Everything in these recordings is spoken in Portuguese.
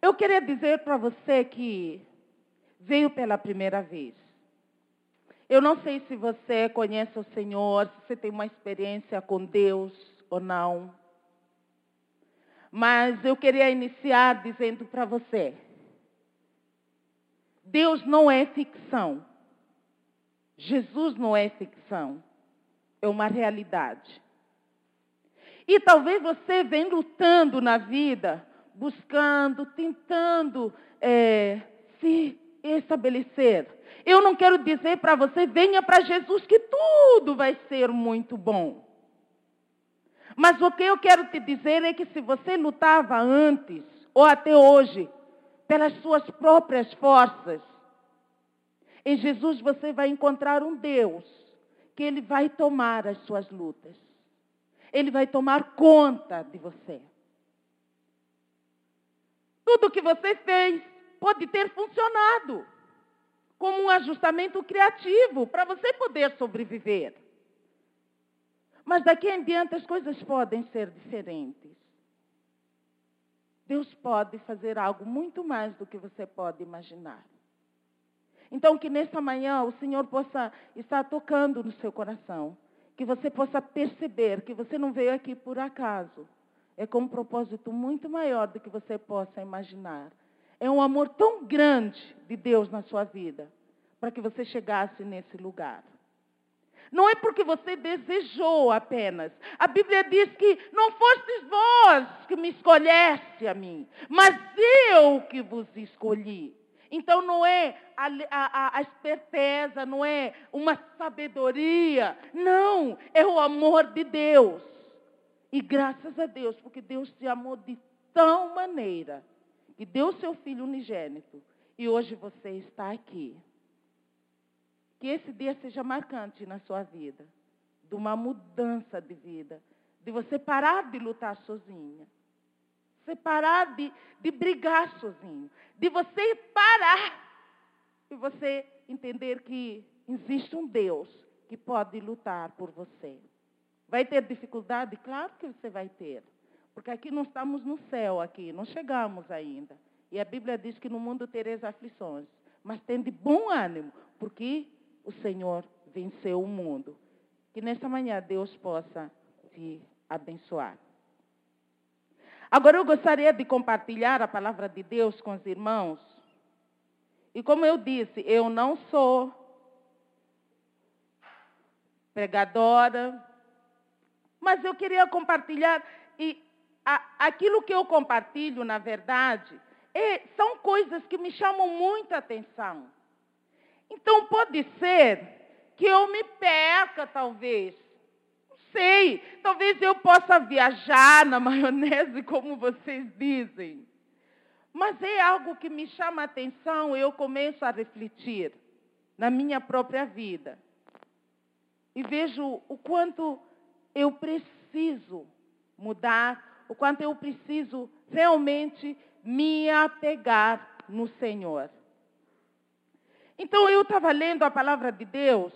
Eu queria dizer para você que veio pela primeira vez. Eu não sei se você conhece o Senhor, se você tem uma experiência com Deus ou não. Mas eu queria iniciar dizendo para você: Deus não é ficção. Jesus não é ficção. É uma realidade. E talvez você venha lutando na vida, buscando, tentando é, se estabelecer. Eu não quero dizer para você, venha para Jesus que tudo vai ser muito bom. Mas o que eu quero te dizer é que se você lutava antes, ou até hoje, pelas suas próprias forças, em Jesus você vai encontrar um Deus que Ele vai tomar as suas lutas. Ele vai tomar conta de você. Tudo que você fez pode ter funcionado como um ajustamento criativo para você poder sobreviver. Mas daqui em diante as coisas podem ser diferentes. Deus pode fazer algo muito mais do que você pode imaginar. Então, que nesta manhã o Senhor possa estar tocando no seu coração. Que você possa perceber que você não veio aqui por acaso. É com um propósito muito maior do que você possa imaginar. É um amor tão grande de Deus na sua vida para que você chegasse nesse lugar. Não é porque você desejou apenas. A Bíblia diz que não fostes vós que me escolheste a mim, mas eu que vos escolhi. Então não é a, a, a, esperteza, não é uma sabedoria. Não, é o amor de Deus. E graças a Deus, porque Deus te amou de tal maneira que deu seu filho unigênito. E hoje você está aqui. Que esse dia seja marcante na sua vida. De uma mudança de vida. De você parar de lutar sozinha você parar de, de brigar sozinho. De você parar e você entender que existe um Deus que pode lutar por você. Vai ter dificuldade? Claro que você vai ter. Porque aqui não estamos no céu, aqui, não chegamos ainda. E a Bíblia diz que no mundo tereis aflições. Mas tem de bom ânimo, porque o Senhor venceu o mundo. Que nesta manhã Deus possa te abençoar. Agora eu gostaria de compartilhar a palavra de Deus com os irmãos. E como eu disse, eu não sou pregadora, mas eu queria compartilhar e a, aquilo que eu compartilho, na verdade, é, são coisas que me chamam muita atenção. Então pode ser que eu me perca, talvez, sei, talvez eu possa viajar na maionese, como vocês dizem. Mas é algo que me chama a atenção e eu começo a refletir na minha própria vida. E vejo o quanto eu preciso mudar, o quanto eu preciso realmente me apegar no Senhor. Então eu estava lendo a palavra de Deus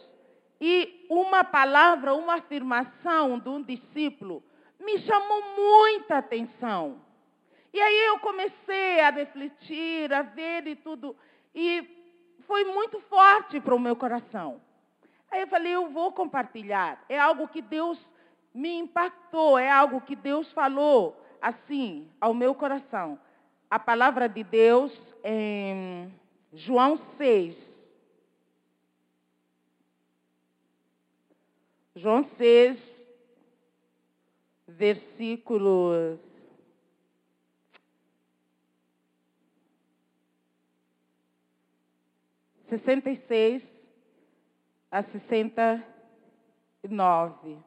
e uma palavra, uma afirmação de um discípulo me chamou muita atenção. E aí eu comecei a refletir, a ver e tudo. E foi muito forte para o meu coração. Aí eu falei, eu vou compartilhar. É algo que Deus me impactou, é algo que Deus falou assim ao meu coração. A palavra de Deus em João 6, João 6, versículos sessenta e seis a sessenta e nove.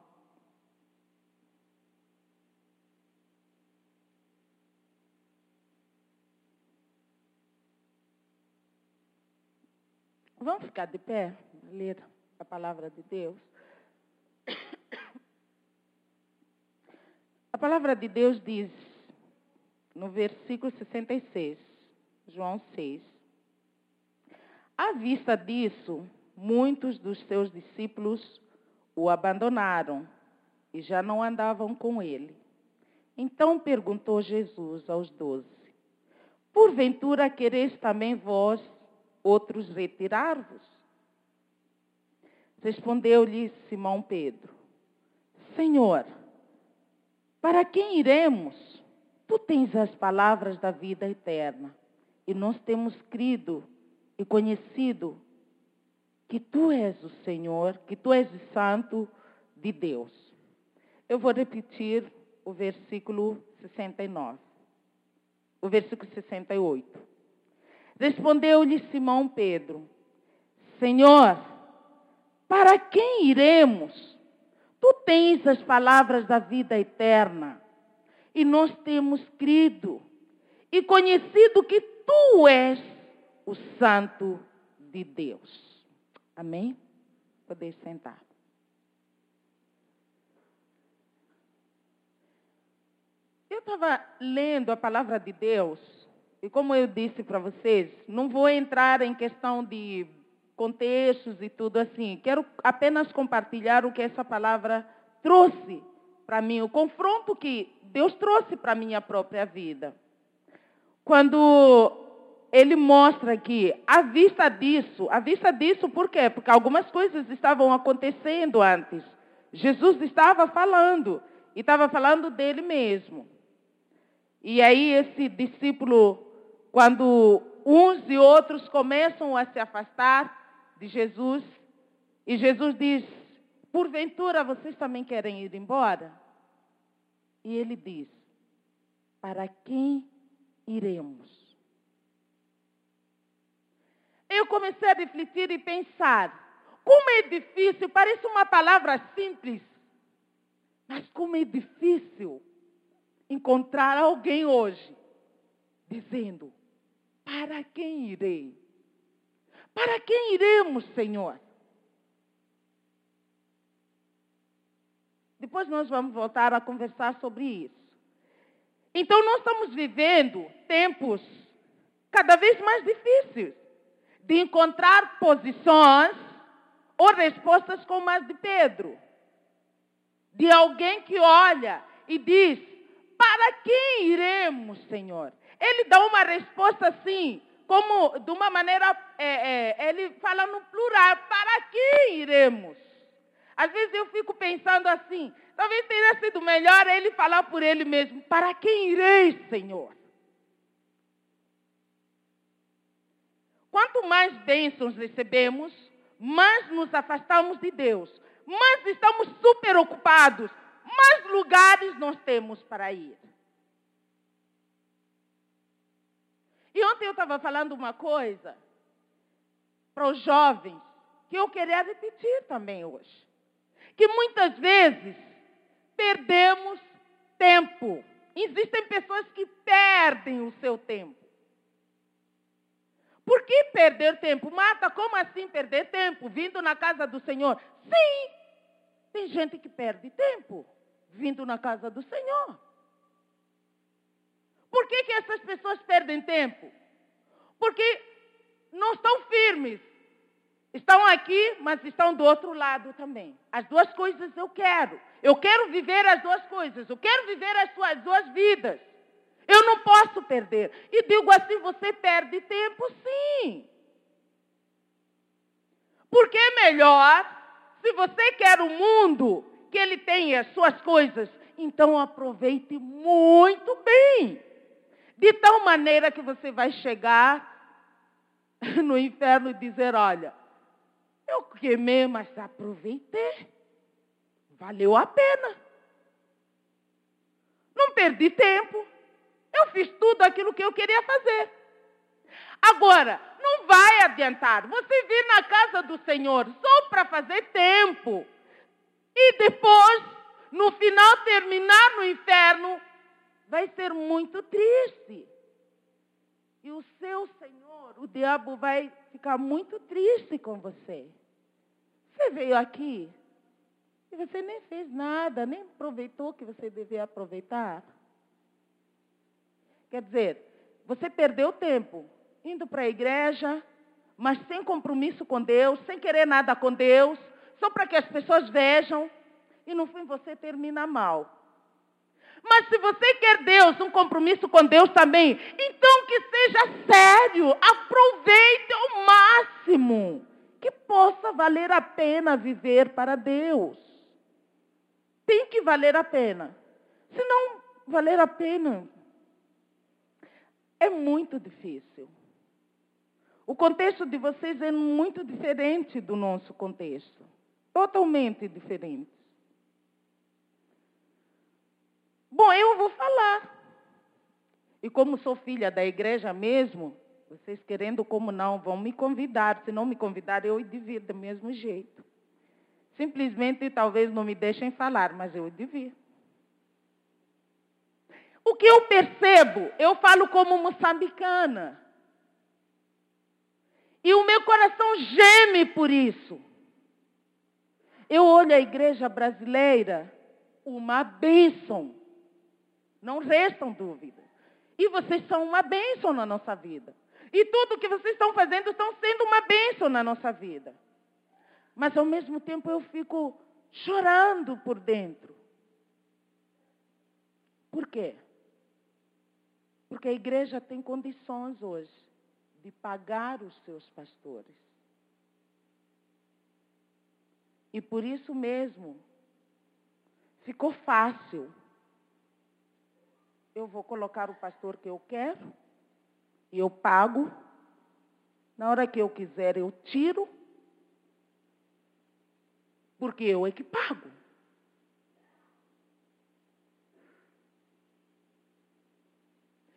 Vamos ficar de pé, ler a palavra de Deus. A palavra de Deus diz, no versículo 66, João 6. À vista disso, muitos dos seus discípulos o abandonaram e já não andavam com ele. Então perguntou Jesus aos doze: porventura quereis também vós outros retirar-vos? Respondeu-lhe Simão Pedro: Senhor, para quem iremos? Tu tens as palavras da vida eterna, e nós temos crido e conhecido que tu és o Senhor, que tu és o Santo de Deus. Eu vou repetir o versículo 69. O versículo 68. Respondeu-lhe Simão Pedro: Senhor, para quem iremos? Tu tens as palavras da vida eterna. E nós temos crido e conhecido que tu és o Santo de Deus. Amém? Poder sentar. Eu estava lendo a palavra de Deus, e como eu disse para vocês, não vou entrar em questão de contextos e tudo assim. Quero apenas compartilhar o que essa palavra trouxe para mim, o confronto que Deus trouxe para a minha própria vida. Quando ele mostra que, à vista disso, à vista disso, por quê? Porque algumas coisas estavam acontecendo antes. Jesus estava falando, e estava falando dele mesmo. E aí esse discípulo, quando uns e outros começam a se afastar, de Jesus. E Jesus diz: Porventura vocês também querem ir embora? E ele diz: Para quem iremos? Eu comecei a refletir e pensar: como é difícil, parece uma palavra simples, mas como é difícil encontrar alguém hoje dizendo: Para quem irei? Para quem iremos, Senhor? Depois nós vamos voltar a conversar sobre isso. Então nós estamos vivendo tempos cada vez mais difíceis de encontrar posições ou respostas como as de Pedro. De alguém que olha e diz: Para quem iremos, Senhor? Ele dá uma resposta assim, como de uma maneira, é, é, ele fala no plural, para quem iremos? Às vezes eu fico pensando assim, talvez teria sido melhor ele falar por ele mesmo, para quem irei, Senhor? Quanto mais bênçãos recebemos, mais nos afastamos de Deus, mais estamos super ocupados, mais lugares nós temos para ir. E ontem eu estava falando uma coisa para os jovens que eu queria repetir também hoje. Que muitas vezes perdemos tempo. Existem pessoas que perdem o seu tempo. Por que perder tempo? Mata, como assim perder tempo? Vindo na casa do Senhor? Sim, tem gente que perde tempo vindo na casa do Senhor. Por que, que essas pessoas perdem tempo? Porque não estão firmes. Estão aqui, mas estão do outro lado também. As duas coisas eu quero. Eu quero viver as duas coisas. Eu quero viver as suas duas vidas. Eu não posso perder. E digo assim: você perde tempo, sim. Porque é melhor, se você quer o mundo, que ele tenha as suas coisas, então aproveite muito bem. De tal maneira que você vai chegar no inferno e dizer: Olha, eu queimei, mas aproveitei. Valeu a pena. Não perdi tempo. Eu fiz tudo aquilo que eu queria fazer. Agora, não vai adiantar você vir na casa do Senhor só para fazer tempo e depois, no final, terminar no inferno vai ser muito triste. E o seu Senhor, o diabo, vai ficar muito triste com você. Você veio aqui e você nem fez nada, nem aproveitou o que você devia aproveitar. Quer dizer, você perdeu tempo indo para a igreja, mas sem compromisso com Deus, sem querer nada com Deus, só para que as pessoas vejam, e no fim você termina mal. Mas se você quer Deus, um compromisso com Deus também, então que seja trabalho, aproveite ao máximo que possa valer a pena viver para Deus. Tem que valer a pena. Se não valer a pena, é muito difícil. O contexto de vocês é muito diferente do nosso contexto. Totalmente diferente. Bom, eu vou falar. E como sou filha da igreja mesmo, vocês querendo como não, vão me convidar. Se não me convidar, eu devia do mesmo jeito. Simplesmente talvez não me deixem falar, mas eu devia. O que eu percebo, eu falo como moçambicana. E o meu coração geme por isso. Eu olho a igreja brasileira, uma bênção. Não restam dúvidas. E vocês são uma bênção na nossa vida. E tudo que vocês estão fazendo estão sendo uma bênção na nossa vida. Mas ao mesmo tempo eu fico chorando por dentro. Por quê? Porque a igreja tem condições hoje de pagar os seus pastores. E por isso mesmo, ficou fácil. Eu vou colocar o pastor que eu quero, eu pago. Na hora que eu quiser, eu tiro, porque eu é que pago.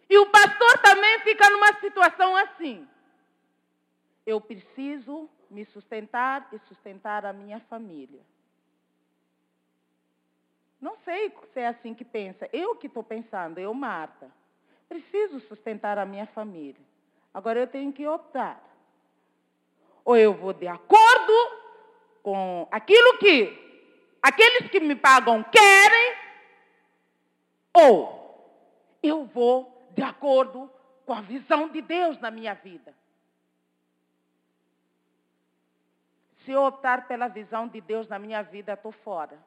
E o pastor também fica numa situação assim. Eu preciso me sustentar e sustentar a minha família. Não sei se é assim que pensa. Eu que estou pensando, eu, Marta. Preciso sustentar a minha família. Agora eu tenho que optar. Ou eu vou de acordo com aquilo que aqueles que me pagam querem, ou eu vou de acordo com a visão de Deus na minha vida. Se eu optar pela visão de Deus na minha vida, estou fora.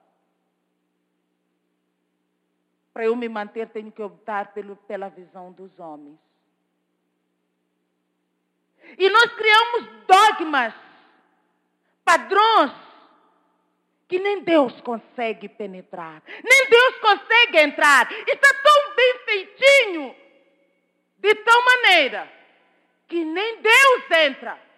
Para eu me manter, tenho que optar pelo, pela visão dos homens. E nós criamos dogmas, padrões, que nem Deus consegue penetrar, nem Deus consegue entrar. Está tão bem feitinho de tal maneira que nem Deus entra.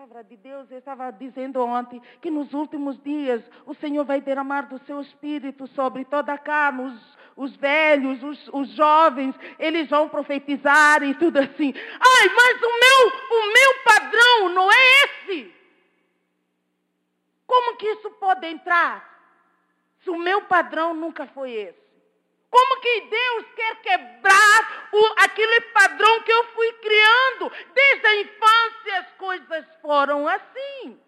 Palavra de Deus, eu estava dizendo ontem que nos últimos dias o Senhor vai derramar do seu espírito sobre toda a carne, os, os velhos, os, os, jovens, eles vão profetizar e tudo assim. Ai, mas o meu, o meu padrão não é esse. Como que isso pode entrar? Se o meu padrão nunca foi esse. Como que Deus quer quebrar o, aquele padrão que eu fui criando? Desde a infância as coisas foram assim.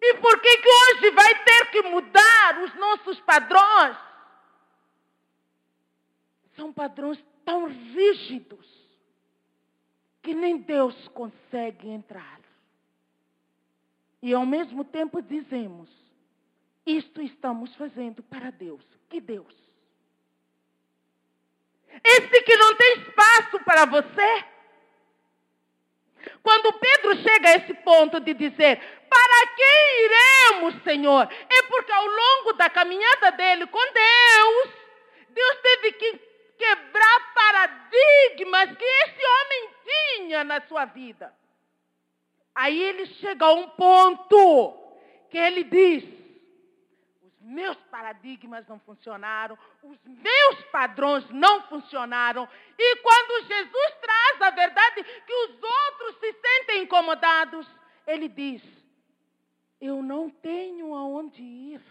E por que, que hoje vai ter que mudar os nossos padrões? São padrões tão rígidos que nem Deus consegue entrar. E ao mesmo tempo dizemos: isto estamos fazendo para Deus. Que Deus? Esse que não tem espaço para você. Quando Pedro chega a esse ponto de dizer: Para quem iremos, Senhor? É porque ao longo da caminhada dele com Deus, Deus teve que quebrar paradigmas que esse homem tinha na sua vida. Aí ele chega a um ponto que ele diz: meus paradigmas não funcionaram, os meus padrões não funcionaram. E quando Jesus traz a verdade que os outros se sentem incomodados, ele diz: Eu não tenho aonde ir.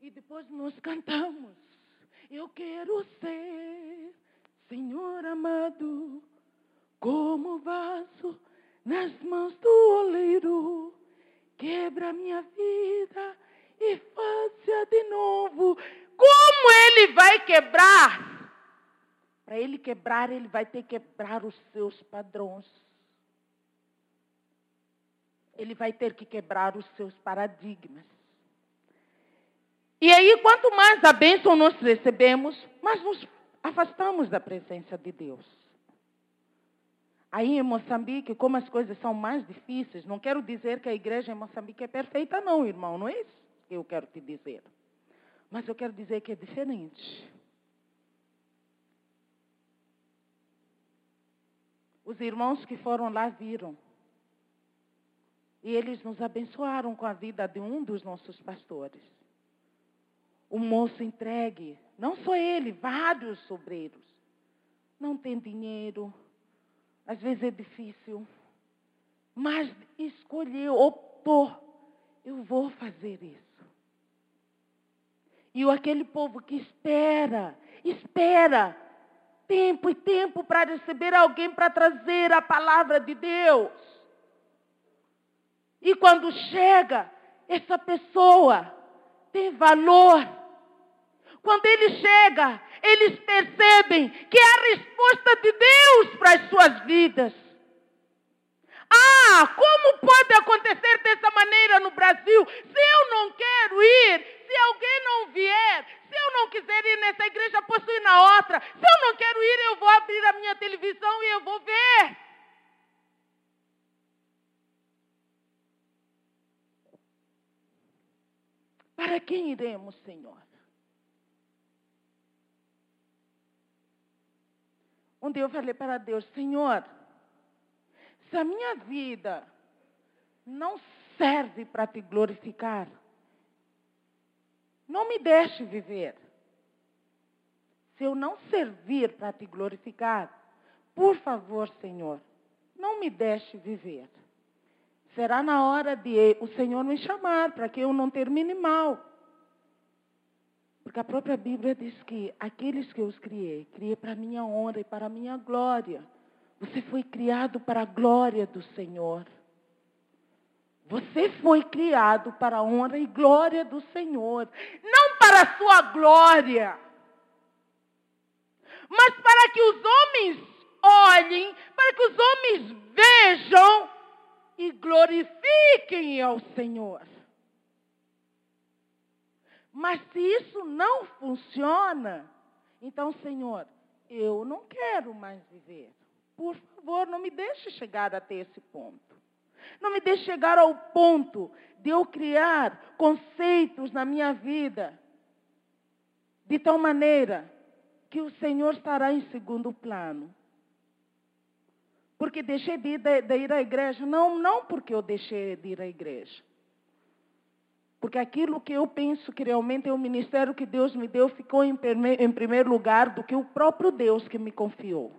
E depois nós cantamos: Eu quero ser, Senhor amado, como vaso nas mãos do oleiro. Quebra minha vida e faça de novo. Como ele vai quebrar? Para ele quebrar, ele vai ter que quebrar os seus padrões. Ele vai ter que quebrar os seus paradigmas. E aí, quanto mais a bênção nós recebemos, mais nos afastamos da presença de Deus. Aí em Moçambique, como as coisas são mais difíceis, não quero dizer que a igreja em Moçambique é perfeita, não, irmão, não é isso que eu quero te dizer. Mas eu quero dizer que é diferente. Os irmãos que foram lá viram. E eles nos abençoaram com a vida de um dos nossos pastores. O moço entregue, não só ele, vários obreiros. Não tem dinheiro, às vezes é difícil, mas escolheu, optou, eu vou fazer isso. E aquele povo que espera, espera tempo e tempo para receber alguém para trazer a palavra de Deus. E quando chega, essa pessoa tem valor. Quando ele chega, eles percebem que é a resposta de Deus para as suas vidas. Ah, como pode acontecer dessa maneira no Brasil? Se eu não quero ir, se alguém não vier, se eu não quiser ir nessa igreja, posso ir na outra. Se eu não quero ir, eu vou abrir a minha televisão e eu vou ver. Para quem iremos, Senhor? Dia eu falei para Deus, Senhor, se a minha vida não serve para te glorificar, não me deixe viver. Se eu não servir para te glorificar, por favor, Senhor, não me deixe viver. Será na hora de o Senhor me chamar para que eu não termine mal. Porque a própria Bíblia diz que aqueles que eu os criei, criei para a minha honra e para a minha glória. Você foi criado para a glória do Senhor. Você foi criado para a honra e glória do Senhor, não para a sua glória, mas para que os homens olhem, para que os homens vejam e glorifiquem ao Senhor. Mas se isso não funciona, então, Senhor, eu não quero mais viver. Por favor, não me deixe chegar até esse ponto. Não me deixe chegar ao ponto de eu criar conceitos na minha vida de tal maneira que o Senhor estará em segundo plano. Porque deixei de ir, à igreja. Não, não porque eu deixei de ir à igreja. Porque aquilo que eu penso que realmente é o ministério que Deus me deu ficou em, em primeiro lugar do que o próprio Deus que me confiou.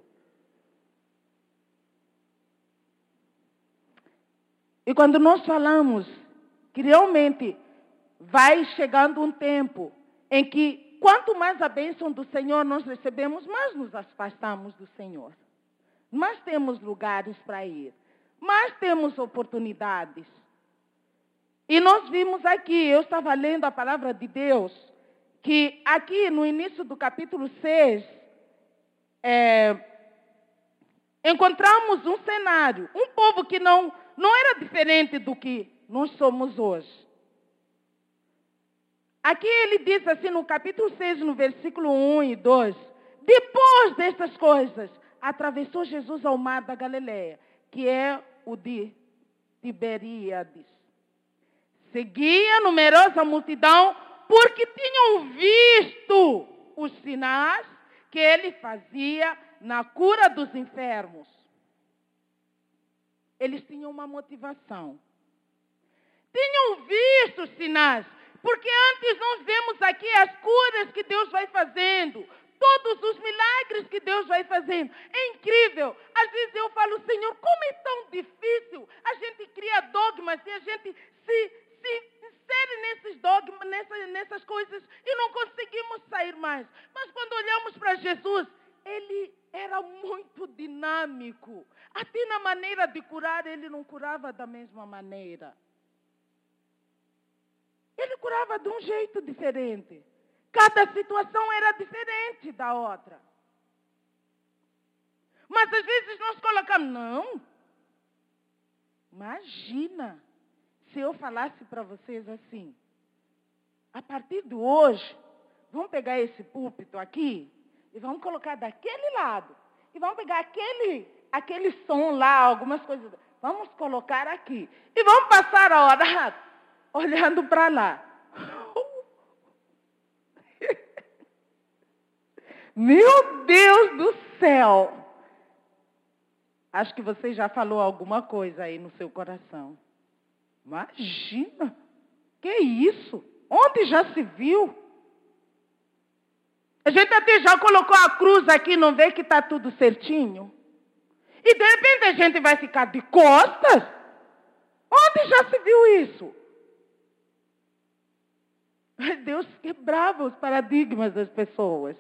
E quando nós falamos que realmente vai chegando um tempo em que quanto mais a bênção do Senhor nós recebemos, mais nos afastamos do Senhor. Mais temos lugares para ir, mais temos oportunidades. E nós vimos aqui, eu estava lendo a palavra de Deus, que aqui no início do capítulo 6, é, encontramos um cenário, um povo que não não era diferente do que nós somos hoje. Aqui ele diz assim no capítulo 6, no versículo 1 e 2: Depois destas coisas, atravessou Jesus ao mar da Galileia, que é o de Tiberíades. Seguia numerosa multidão, porque tinham visto os sinais que ele fazia na cura dos enfermos eles tinham uma motivação. Tinham visto sinais, porque antes nós vemos aqui as curas que Deus vai fazendo, todos os milagres que Deus vai fazendo. É incrível. Às vezes eu falo, Senhor, como é tão difícil. A gente cria dogmas e a gente se insere nesses dogmas, nessas, nessas coisas e não conseguimos sair mais. Mas quando olhamos para Jesus, ele era muito dinâmico. Até na maneira de curar, ele não curava da mesma maneira. Ele curava de um jeito diferente. Cada situação era diferente da outra. Mas às vezes nós colocamos, não. Imagina se eu falasse para vocês assim. a partir de hoje, vamos pegar esse púlpito aqui e vamos colocar daquele lado. E vamos pegar aquele, aquele som lá, algumas coisas. Vamos colocar aqui. E vamos passar a hora olhando para lá. Meu Deus do céu! Acho que você já falou alguma coisa aí no seu coração. Imagina! Que isso? Onde já se viu? A gente até já colocou a cruz aqui, não vê que está tudo certinho? E de repente a gente vai ficar de costas? Onde já se viu isso? Deus quebrava os paradigmas das pessoas.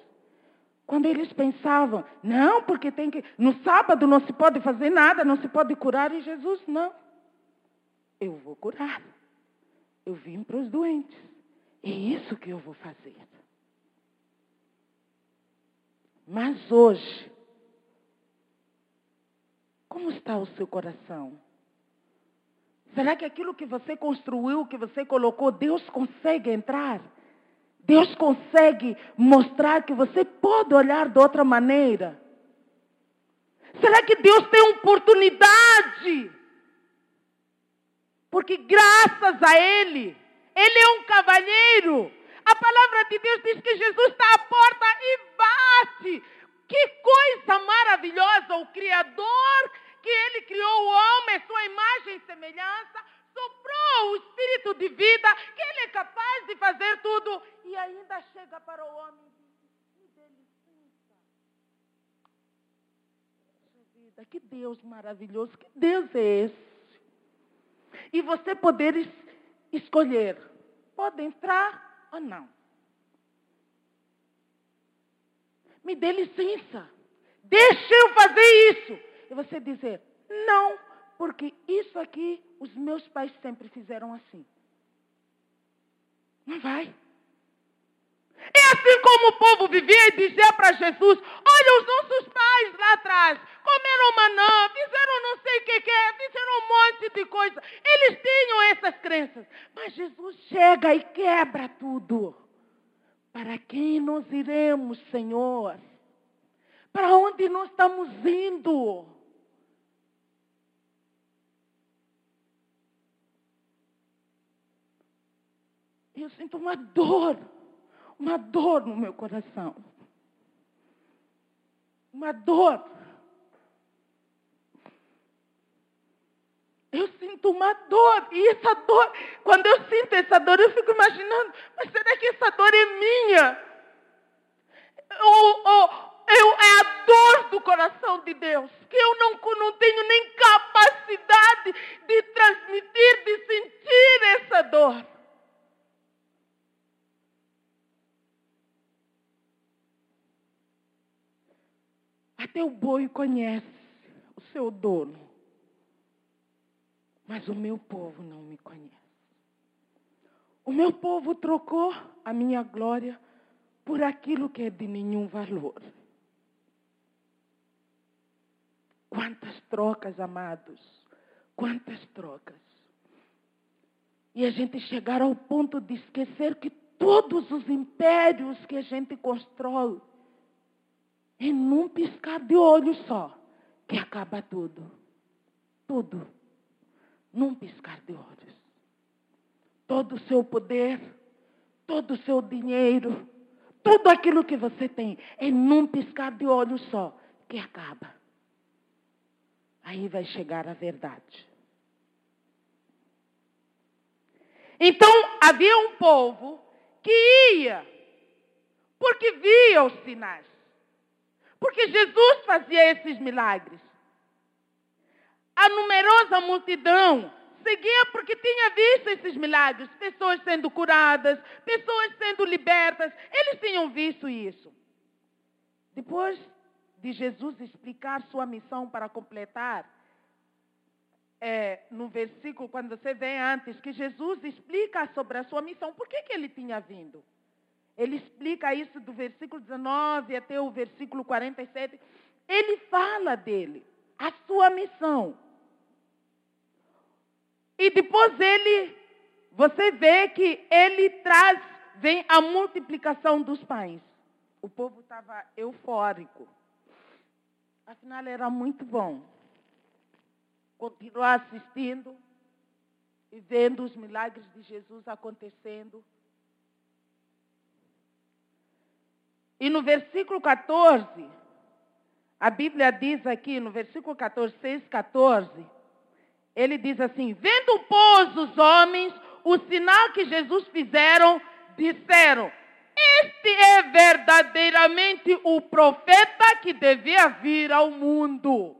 Quando eles pensavam, não, porque tem que. No sábado não se pode fazer nada, não se pode curar, e Jesus, não. Eu vou curar. Eu vim para os doentes. É isso que eu vou fazer. Mas hoje, como está o seu coração? Será que aquilo que você construiu, que você colocou, Deus consegue entrar? Deus consegue mostrar que você pode olhar de outra maneira? Será que Deus tem oportunidade? Porque graças a Ele, Ele é um cavalheiro. A palavra de Deus diz que Jesus está à porta e bate. Que coisa maravilhosa! O Criador, que Ele criou o homem, sua imagem e semelhança, soprou o espírito de vida, que Ele é capaz de fazer tudo, e ainda chega para o homem que Deus maravilhoso, que Deus é esse? E você poder es escolher, pode entrar ou não. Me dê licença, deixe eu fazer isso. E você dizer: Não, porque isso aqui os meus pais sempre fizeram assim. Não vai. É assim como o povo vivia e dizia para Jesus: Olha, os nossos pais lá atrás comeram manã, fizeram não sei o que, que é, fizeram um monte de coisa. Eles tinham essas crenças. Mas Jesus chega e quebra tudo. Para quem nós iremos, Senhor? Para onde nós estamos indo? eu sinto uma dor, uma dor no meu coração. Uma dor. Eu sinto uma dor, e essa dor, quando eu sinto essa dor, eu fico imaginando, mas será que essa dor é minha? Ou, ou eu, é a dor do coração de Deus, que eu não, não tenho nem capacidade de transmitir, de sentir essa dor. O boi conhece o seu dono. Mas o meu povo não me conhece. O meu povo trocou a minha glória por aquilo que é de nenhum valor. Quantas trocas, amados. Quantas trocas. E a gente chegar ao ponto de esquecer que todos os impérios que a gente constrói é num piscar de olho só que acaba tudo. Tudo. Num piscar de olhos. Todo o seu poder, todo o seu dinheiro, tudo aquilo que você tem, é num piscar de olhos só que acaba. Aí vai chegar a verdade. Então havia um povo que ia, porque via os sinais. Porque Jesus fazia esses milagres. A numerosa multidão seguia porque tinha visto esses milagres, pessoas sendo curadas, pessoas sendo libertas, eles tinham visto isso. Depois de Jesus explicar sua missão para completar, é, no versículo, quando você vê antes, que Jesus explica sobre a sua missão, por que, que ele tinha vindo? Ele explica isso do versículo 19 até o versículo 47. Ele fala dele, a sua missão. E depois ele, você vê que ele traz vem a multiplicação dos pães. O povo estava eufórico. Afinal, era muito bom continuar assistindo e vendo os milagres de Jesus acontecendo. E no versículo 14, a Bíblia diz aqui, no versículo 14, 6, 14, ele diz assim: Vendo, pois, os homens o sinal que Jesus fizeram, disseram: Este é verdadeiramente o profeta que devia vir ao mundo.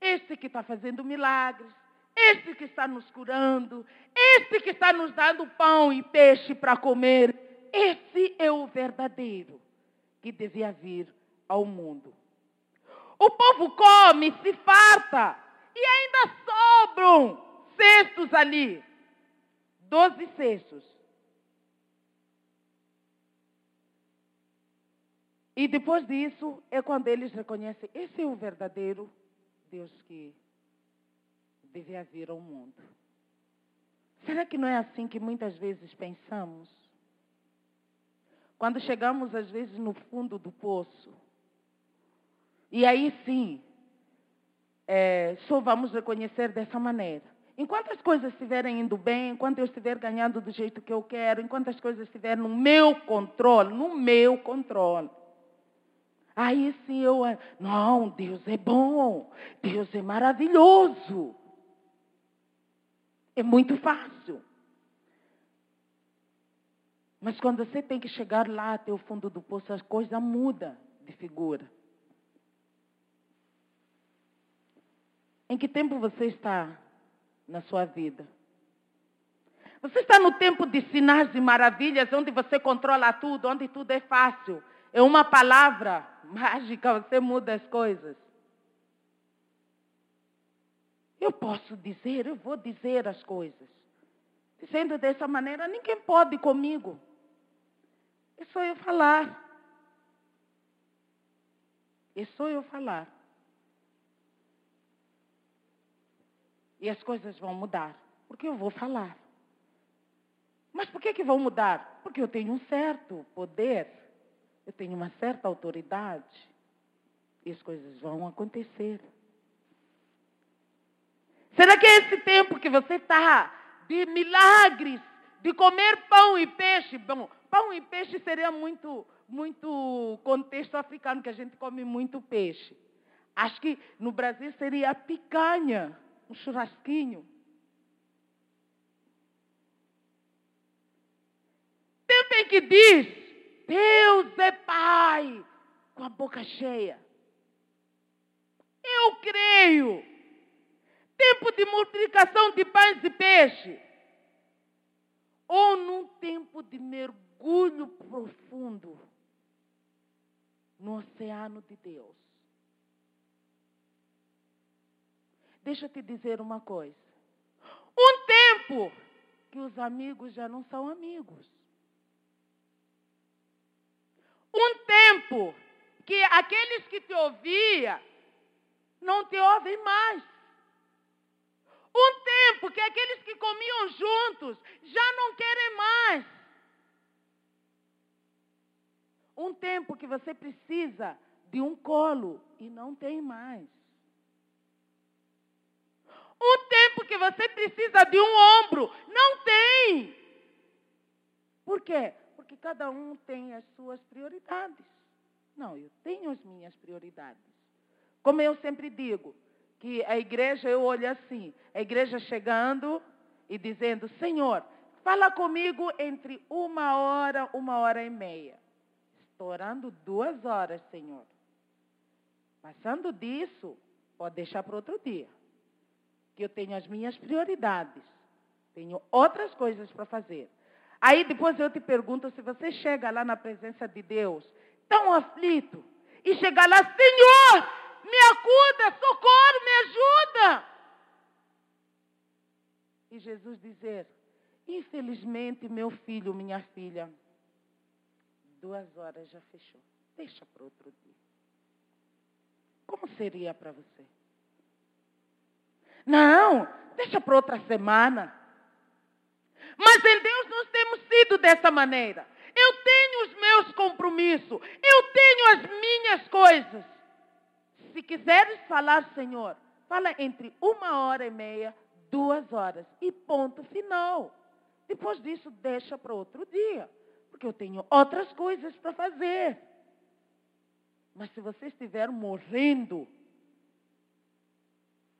Este que está fazendo milagres, este que está nos curando, este que está nos dando pão e peixe para comer, esse é o verdadeiro que devia vir ao mundo. O povo come, se farta, e ainda sobram cestos ali. Doze cestos. E depois disso é quando eles reconhecem: esse é o verdadeiro Deus que devia vir ao mundo. Será que não é assim que muitas vezes pensamos? Quando chegamos, às vezes, no fundo do poço, e aí sim, é, só vamos reconhecer dessa maneira. Enquanto as coisas estiverem indo bem, enquanto eu estiver ganhando do jeito que eu quero, enquanto as coisas estiverem no meu controle, no meu controle, aí sim eu. Não, Deus é bom, Deus é maravilhoso. É muito fácil. Mas quando você tem que chegar lá até o fundo do poço, a coisa muda de figura. Em que tempo você está na sua vida? Você está no tempo de sinais e maravilhas, onde você controla tudo, onde tudo é fácil. É uma palavra mágica, você muda as coisas. Eu posso dizer, eu vou dizer as coisas. Dizendo dessa maneira, ninguém pode comigo. É só eu falar. É só eu falar. E as coisas vão mudar. Porque eu vou falar. Mas por que, que vão mudar? Porque eu tenho um certo poder. Eu tenho uma certa autoridade. E as coisas vão acontecer. Será que é esse tempo que você está de milagres, de comer pão e peixe? Bom, pão e peixe seria muito, muito contexto africano, que a gente come muito peixe. Acho que no Brasil seria picanha um churrasquinho. Tempo em que diz, Deus é Pai, com a boca cheia. Eu creio. Tempo de multiplicação de pães e peixe. Ou num tempo de mergulho profundo no oceano de Deus. Deixa eu te dizer uma coisa. Um tempo que os amigos já não são amigos. Um tempo que aqueles que te ouvia não te ouvem mais. Um tempo que aqueles que comiam juntos já não querem mais. Um tempo que você precisa de um colo e não tem mais. Um tempo que você precisa de um ombro. Não tem. Por quê? Porque cada um tem as suas prioridades. Não, eu tenho as minhas prioridades. Como eu sempre digo, que a igreja, eu olho assim, a igreja chegando e dizendo, Senhor, fala comigo entre uma hora, uma hora e meia. Estou orando duas horas, Senhor. Passando disso, pode deixar para outro dia que eu tenho as minhas prioridades. Tenho outras coisas para fazer. Aí depois eu te pergunto se você chega lá na presença de Deus, tão aflito, e chega lá, Senhor, me acuda, socorro, me ajuda. E Jesus dizer, infelizmente, meu filho, minha filha, duas horas já fechou. Deixa para outro dia. Como seria para você? Não, deixa para outra semana. dessa maneira. Eu tenho os meus compromissos. Eu tenho as minhas coisas. Se quiseres falar, Senhor, fala entre uma hora e meia, duas horas. E ponto final. Depois disso, deixa para outro dia. Porque eu tenho outras coisas para fazer. Mas se você estiver morrendo,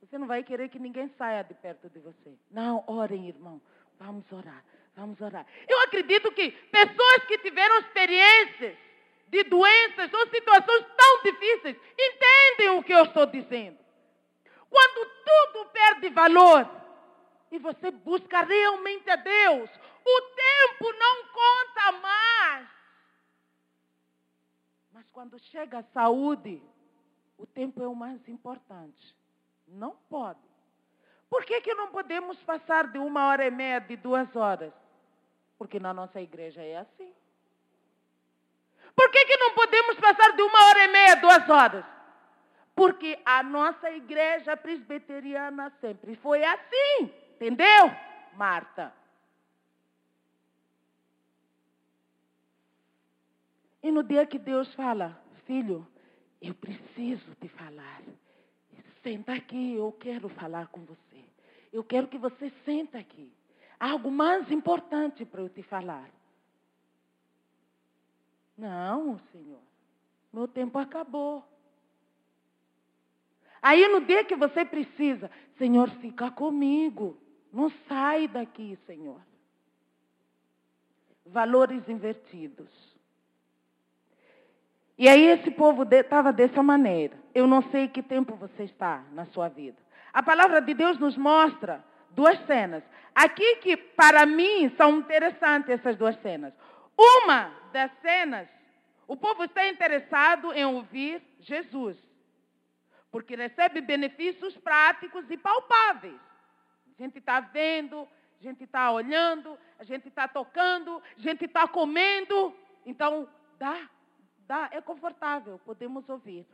você não vai querer que ninguém saia de perto de você. Não, orem, irmão. Vamos orar. Vamos orar. Eu acredito que pessoas que tiveram experiências de doenças ou situações tão difíceis entendem o que eu estou dizendo. Quando tudo perde valor e você busca realmente a Deus, o tempo não conta mais. Mas quando chega a saúde, o tempo é o mais importante. Não pode. Por que, que não podemos passar de uma hora e meia, de duas horas? Porque na nossa igreja é assim. Por que, que não podemos passar de uma hora e meia, duas horas? Porque a nossa igreja presbiteriana sempre foi assim. Entendeu, Marta? E no dia que Deus fala, filho, eu preciso te falar. Senta aqui, eu quero falar com você. Eu quero que você senta aqui. Há algo mais importante para eu te falar. Não, Senhor. Meu tempo acabou. Aí no dia que você precisa, Senhor, fica comigo. Não sai daqui, Senhor. Valores invertidos. E aí esse povo estava de, dessa maneira. Eu não sei que tempo você está na sua vida. A palavra de Deus nos mostra duas cenas. Aqui que para mim são interessantes essas duas cenas. Uma das cenas, o povo está interessado em ouvir Jesus, porque recebe benefícios práticos e palpáveis. A gente está vendo, a gente está olhando, a gente está tocando, a gente está comendo. Então, dá dá, é confortável, podemos ouvir.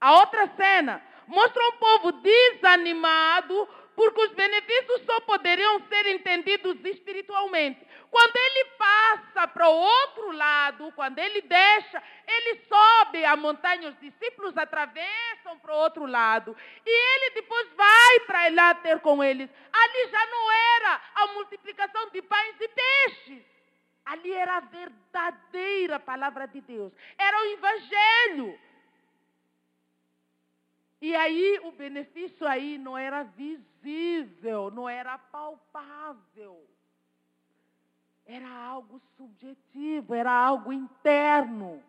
A outra cena mostra um povo desanimado, porque os benefícios só poderiam ser entendidos espiritualmente. Quando ele passa para o outro lado, quando ele deixa, ele sobe a montanha, os discípulos atravessam para o outro lado. E ele depois vai para lá ter com eles. Ali já não era a multiplicação de pães e peixes. Ali era a verdadeira palavra de Deus. Era o Evangelho. E aí o benefício aí não era visível, não era palpável. Era algo subjetivo, era algo interno.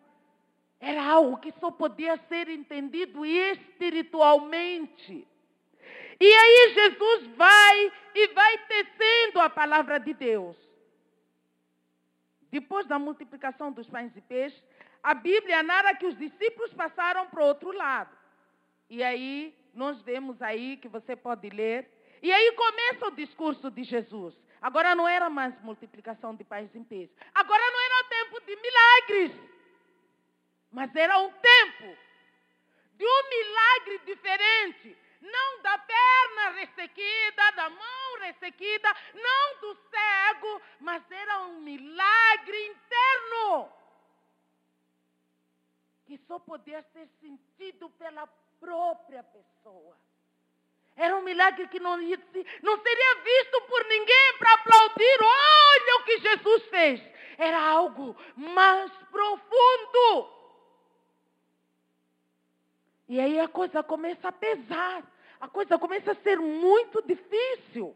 Era algo que só podia ser entendido espiritualmente. E aí Jesus vai e vai tecendo a palavra de Deus. Depois da multiplicação dos pães e peixes, a Bíblia narra que os discípulos passaram para o outro lado. E aí, nós vemos aí que você pode ler. E aí começa o discurso de Jesus. Agora não era mais multiplicação de pães e peixes. Agora não era o tempo de milagres. Mas era um tempo de um milagre diferente não da perna ressequida, da mão ressequida, não do cego, mas era um milagre interno que só podia ser sentido pela própria pessoa. Era um milagre que não, não seria visto por ninguém para aplaudir. Olha o que Jesus fez. Era algo mais profundo. E aí a coisa começa a pesar a coisa começa a ser muito difícil.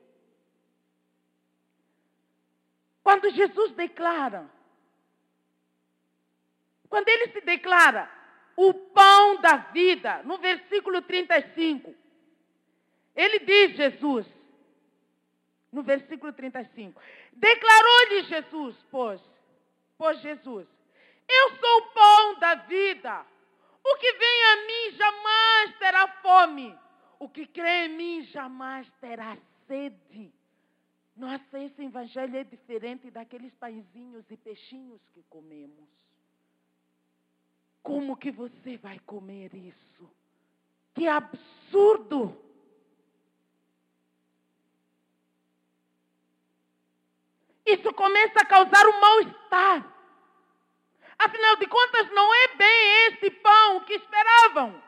Quando Jesus declara, quando ele se declara o pão da vida, no versículo 35, ele diz, Jesus, no versículo 35, declarou-lhe Jesus, pois, pois Jesus, eu sou o pão da vida. O que vem a mim jamais terá fome o que crê em mim jamais terá sede. Nossa, esse evangelho é diferente daqueles pãezinhos e peixinhos que comemos. Como que você vai comer isso? Que absurdo! isso começa a causar um mal-estar. Afinal de contas, não é bem este pão que esperavam.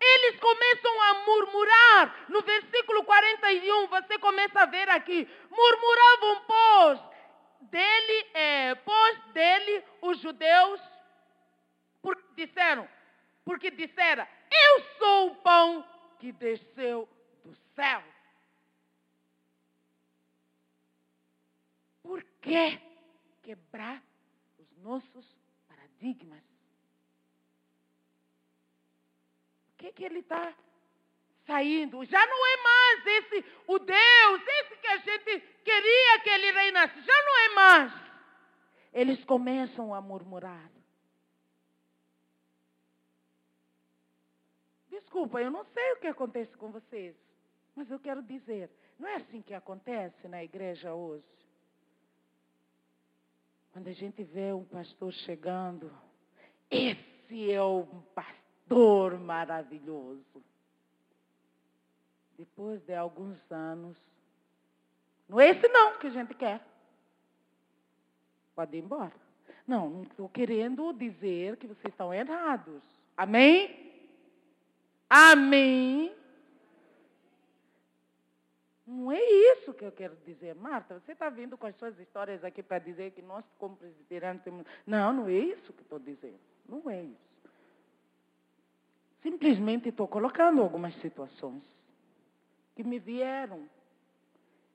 Eles começam a murmurar. No versículo 41, você começa a ver aqui. Murmuravam, pois, dele, é, pois dele os judeus por, disseram, porque dissera, eu sou o pão que desceu do céu. Por que quebrar os nossos paradigmas? O que, que ele está saindo? Já não é mais esse o Deus, esse que a gente queria que ele reinasse. Já não é mais. Eles começam a murmurar. Desculpa, eu não sei o que acontece com vocês, mas eu quero dizer, não é assim que acontece na igreja hoje. Quando a gente vê um pastor chegando, esse é um pastor maravilhoso. Depois de alguns anos, não é esse não que a gente quer. Pode ir embora. Não, não estou querendo dizer que vocês estão errados. Amém? Amém? Não é isso que eu quero dizer, Marta. Você está vindo com as suas histórias aqui para dizer que nós, como presbiterianos, temos. Não, não é isso que estou dizendo. Não é isso. Simplesmente estou colocando algumas situações que me vieram.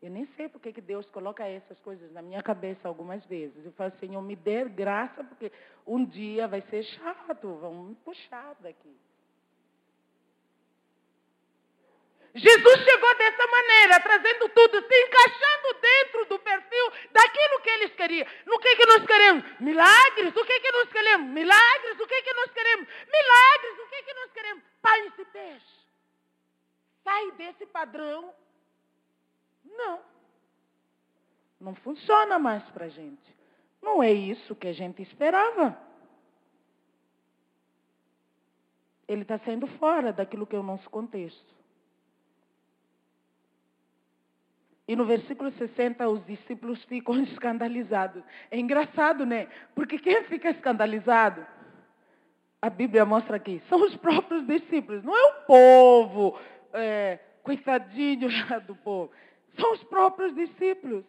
Eu nem sei porque que Deus coloca essas coisas na minha cabeça algumas vezes. Eu falo, Senhor, me dê graça, porque um dia vai ser chato, vão me puxar daqui. Jesus chegou dessa maneira, trazendo tudo, se encaixando dentro do perfil daquilo que eles queriam. No que, que nós queremos? Milagres. O que, que nós queremos? Milagres. O que, que nós queremos? Milagres. O que, que nós queremos? Pães e peixe. Sai desse padrão. Não. Não funciona mais para a gente. Não é isso que a gente esperava. Ele está saindo fora daquilo que é o nosso contexto. E no versículo 60, os discípulos ficam escandalizados. É engraçado, né? Porque quem fica escandalizado, a Bíblia mostra aqui, são os próprios discípulos, não é o povo, é, coitadinho do povo. São os próprios discípulos.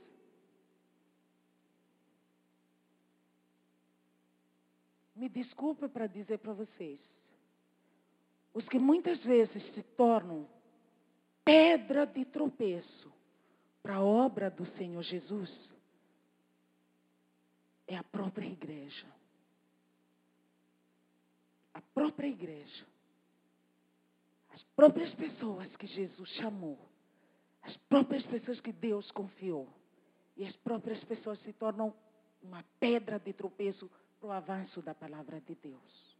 Me desculpe para dizer para vocês, os que muitas vezes se tornam pedra de tropeço para a obra do Senhor Jesus é a própria igreja. A própria igreja. As próprias pessoas que Jesus chamou. As próprias pessoas que Deus confiou. E as próprias pessoas se tornam uma pedra de tropeço para o avanço da palavra de Deus.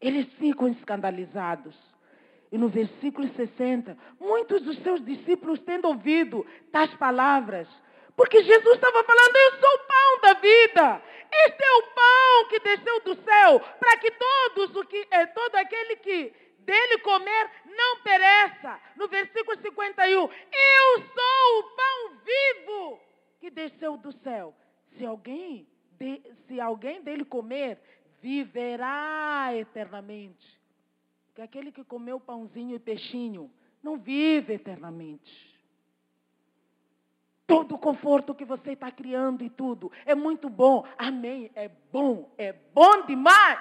Eles ficam escandalizados e no versículo 60, muitos dos seus discípulos tendo ouvido tais palavras, porque Jesus estava falando, eu sou o pão da vida. Este é o pão que desceu do céu, para que todos o que é todo aquele que dele comer não pereça. No versículo 51, eu sou o pão vivo que desceu do céu. Se alguém, de, se alguém dele comer, viverá eternamente. Porque aquele que comeu pãozinho e peixinho não vive eternamente. Todo o conforto que você está criando e tudo é muito bom. Amém. É bom. É bom demais.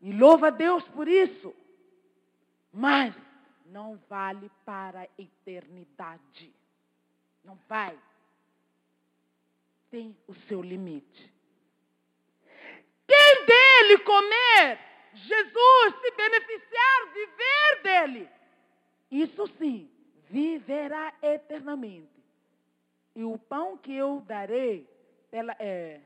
E louva a Deus por isso. Mas não vale para a eternidade. Não vai. Tem o seu limite. Quem dele comer Jesus se beneficiar, viver dele, isso sim, viverá eternamente. E o pão que eu darei pela, é,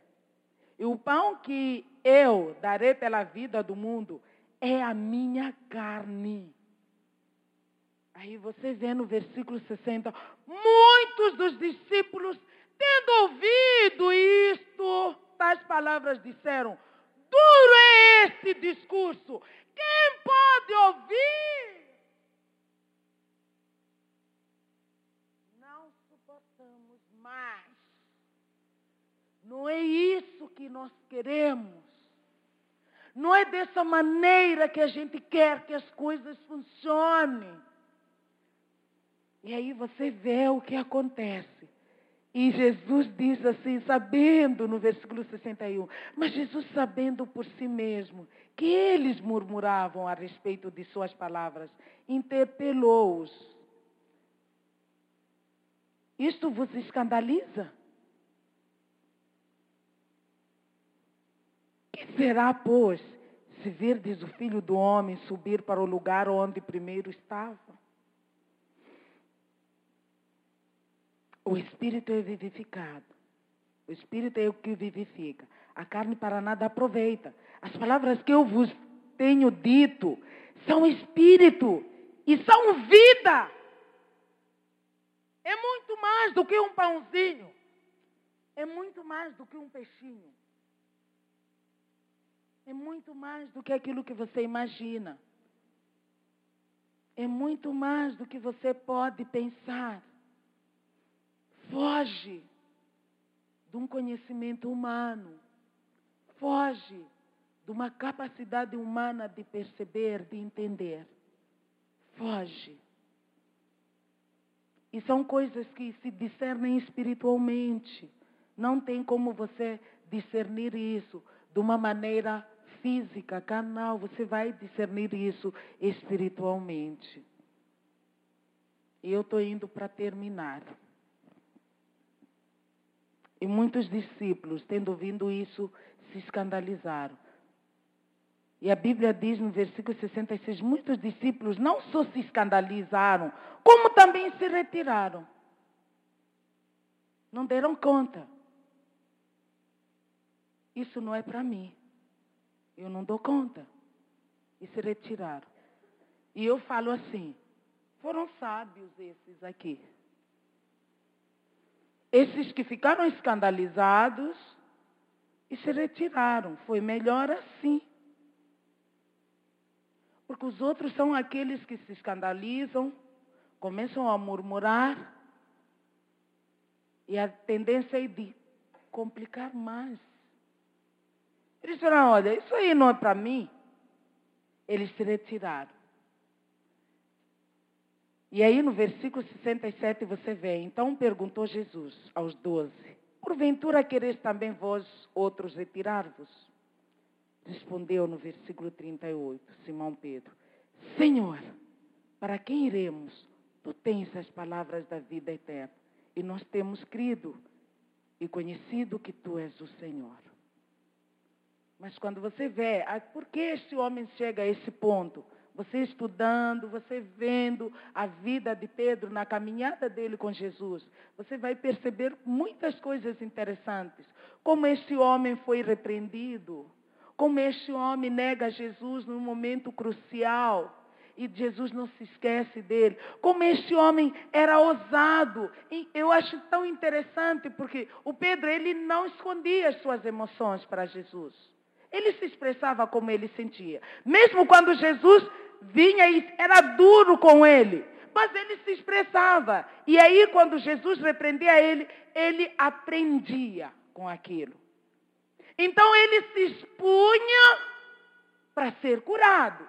e o pão que eu darei pela vida do mundo é a minha carne. Aí você vê no versículo 60, muitos dos discípulos, tendo ouvido isto, tais palavras disseram, duro é este discurso. Quem pode ouvir? suportamos mais. Não é isso que nós queremos. Não é dessa maneira que a gente quer que as coisas funcionem. E aí você vê o que acontece. E Jesus diz assim, sabendo, no versículo 61, mas Jesus sabendo por si mesmo que eles murmuravam a respeito de suas palavras, interpelou-os. Isto vos escandaliza? Que será, pois, se virdes o filho do homem subir para o lugar onde primeiro estava? O espírito é vivificado. O espírito é o que vivifica. A carne para nada aproveita. As palavras que eu vos tenho dito são espírito e são vida. É muito mais do que um pãozinho. É muito mais do que um peixinho. É muito mais do que aquilo que você imagina. É muito mais do que você pode pensar foge de um conhecimento humano, foge de uma capacidade humana de perceber, de entender. Foge. E são coisas que se discernem espiritualmente. Não tem como você discernir isso de uma maneira física, carnal. Você vai discernir isso espiritualmente. E eu estou indo para terminar. E muitos discípulos, tendo ouvido isso, se escandalizaram. E a Bíblia diz no versículo 66: muitos discípulos não só se escandalizaram, como também se retiraram. Não deram conta. Isso não é para mim. Eu não dou conta. E se retiraram. E eu falo assim: foram sábios esses aqui. Esses que ficaram escandalizados e se retiraram. Foi melhor assim. Porque os outros são aqueles que se escandalizam, começam a murmurar, e a tendência é de complicar mais. Eles falaram, olha, isso aí não é para mim. Eles se retiraram. E aí no versículo 67 você vê, então perguntou Jesus aos doze, porventura quereis também vós outros retirar-vos? Respondeu no versículo 38, Simão Pedro, Senhor, para quem iremos? Tu tens as palavras da vida eterna. E nós temos crido e conhecido que tu és o Senhor. Mas quando você vê, ah, por que este homem chega a esse ponto? Você estudando, você vendo a vida de Pedro na caminhada dele com Jesus, você vai perceber muitas coisas interessantes. Como este homem foi repreendido, como este homem nega Jesus num momento crucial e Jesus não se esquece dele. Como este homem era ousado. E eu acho tão interessante porque o Pedro, ele não escondia as suas emoções para Jesus. Ele se expressava como ele sentia. Mesmo quando Jesus vinha e era duro com ele. Mas ele se expressava. E aí, quando Jesus repreendia ele, ele aprendia com aquilo. Então, ele se expunha para ser curado.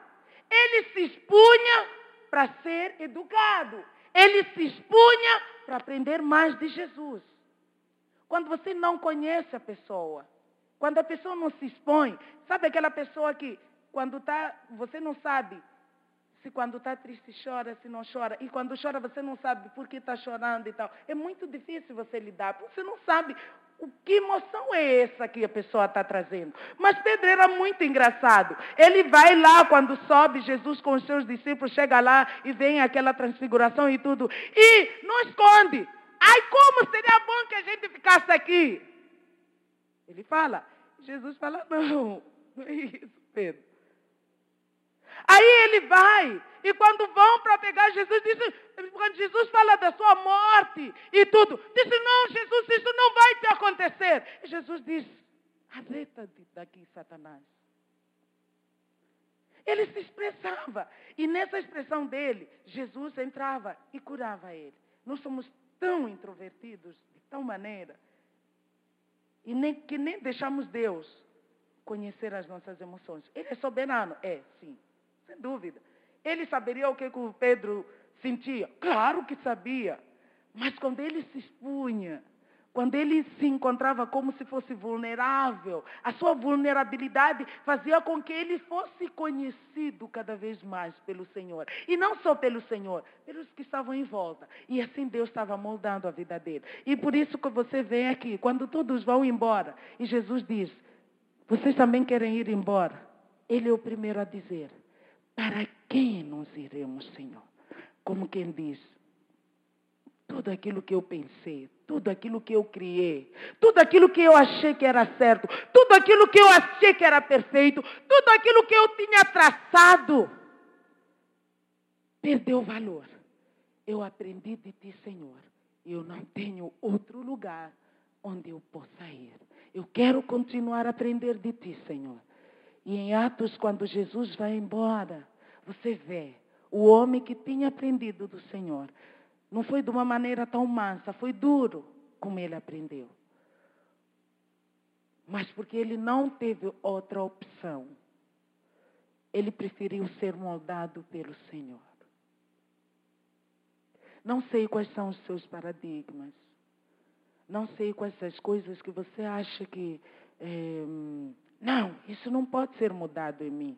Ele se expunha para ser educado. Ele se expunha para aprender mais de Jesus. Quando você não conhece a pessoa, quando a pessoa não se expõe, sabe aquela pessoa que, quando está, você não sabe se quando está triste chora, se não chora. E quando chora, você não sabe por que está chorando e tal. É muito difícil você lidar, porque você não sabe o que emoção é essa que a pessoa está trazendo. Mas Pedro era muito engraçado. Ele vai lá quando sobe Jesus com os seus discípulos, chega lá e vem aquela transfiguração e tudo. E não esconde. Ai, como seria bom que a gente ficasse aqui? Ele fala. Jesus fala, não, não é isso, Pedro. Aí ele vai. E quando vão para pegar Jesus, diz, quando Jesus fala da sua morte e tudo, diz: Não, Jesus, isso não vai te acontecer. E Jesus diz: Arreta-te daqui, Satanás. Ele se expressava. E nessa expressão dele, Jesus entrava e curava ele. Nós somos tão introvertidos, de tal maneira, e nem, que nem deixamos Deus conhecer as nossas emoções. Ele é soberano? É, sim, sem dúvida. Ele saberia o que o Pedro sentia? Claro que sabia. Mas quando ele se expunha, quando ele se encontrava como se fosse vulnerável, a sua vulnerabilidade fazia com que ele fosse conhecido cada vez mais pelo Senhor. E não só pelo Senhor, pelos que estavam em volta. E assim Deus estava moldando a vida dele. E por isso que você vem aqui, quando todos vão embora, e Jesus diz: Vocês também querem ir embora? Ele é o primeiro a dizer: Para quem nós iremos, Senhor? Como quem diz: tudo aquilo que eu pensei, tudo aquilo que eu criei, tudo aquilo que eu achei que era certo, tudo aquilo que eu achei que era perfeito, tudo aquilo que eu tinha traçado, perdeu valor. Eu aprendi de ti, Senhor. Eu não tenho outro lugar onde eu possa ir. Eu quero continuar a aprender de ti, Senhor. E em Atos, quando Jesus vai embora, você vê o homem que tinha aprendido do Senhor não foi de uma maneira tão mansa, foi duro como ele aprendeu. Mas porque ele não teve outra opção, ele preferiu ser moldado pelo Senhor. Não sei quais são os seus paradigmas. Não sei quais as coisas que você acha que. É, não, isso não pode ser mudado em mim.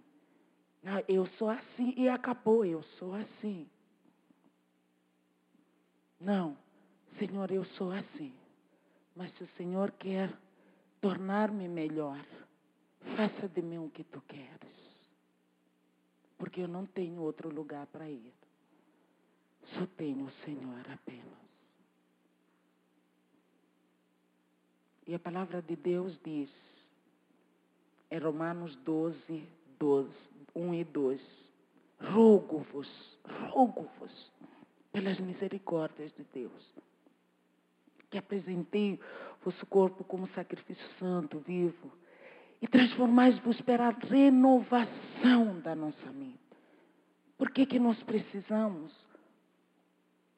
Não, eu sou assim e acabou, eu sou assim. Não, Senhor, eu sou assim. Mas se o Senhor quer tornar-me melhor, faça de mim o que tu queres. Porque eu não tenho outro lugar para ir. Só tenho o Senhor apenas. E a palavra de Deus diz, em Romanos 12, 12, 1 e 2, rogo-vos, rogo-vos pelas misericórdias de Deus. Que apresentei vosso corpo como sacrifício santo, vivo, e transformais-vos para a renovação da nossa mente. Por que, que nós precisamos?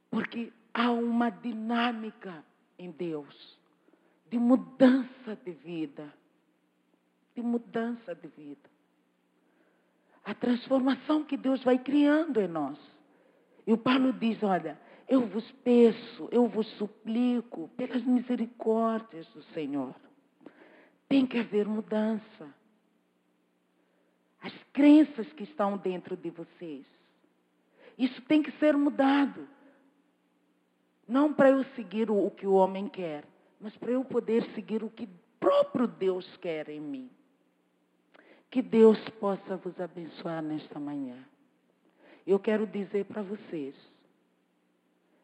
Porque há uma dinâmica em Deus de mudança de vida. De mudança de vida. A transformação que Deus vai criando em nós. E o Paulo diz: Olha, eu vos peço, eu vos suplico, pelas misericórdias do Senhor. Tem que haver mudança. As crenças que estão dentro de vocês. Isso tem que ser mudado. Não para eu seguir o, que o homem quer, mas para eu poder seguir o que próprio Deus quer em mim. Que Deus possa vos abençoar nesta manhã. Eu quero dizer para vocês,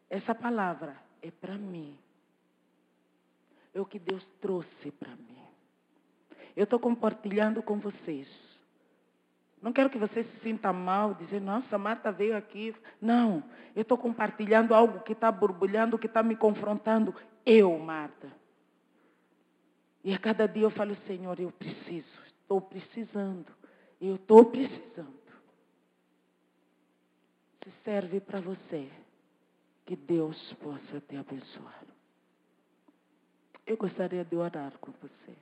essa palavra é para mim. É o que Deus trouxe para mim. Eu estou compartilhando com vocês. Não quero que você se sinta mal, dizer, nossa, Marta veio aqui. Não, eu estou compartilhando algo que está borbulhando, que está me confrontando. Eu, Marta. E a cada dia eu falo, Senhor, eu preciso, estou precisando. Eu estou precisando se serve para você. Que Deus possa te abençoar. Eu gostaria de orar com você.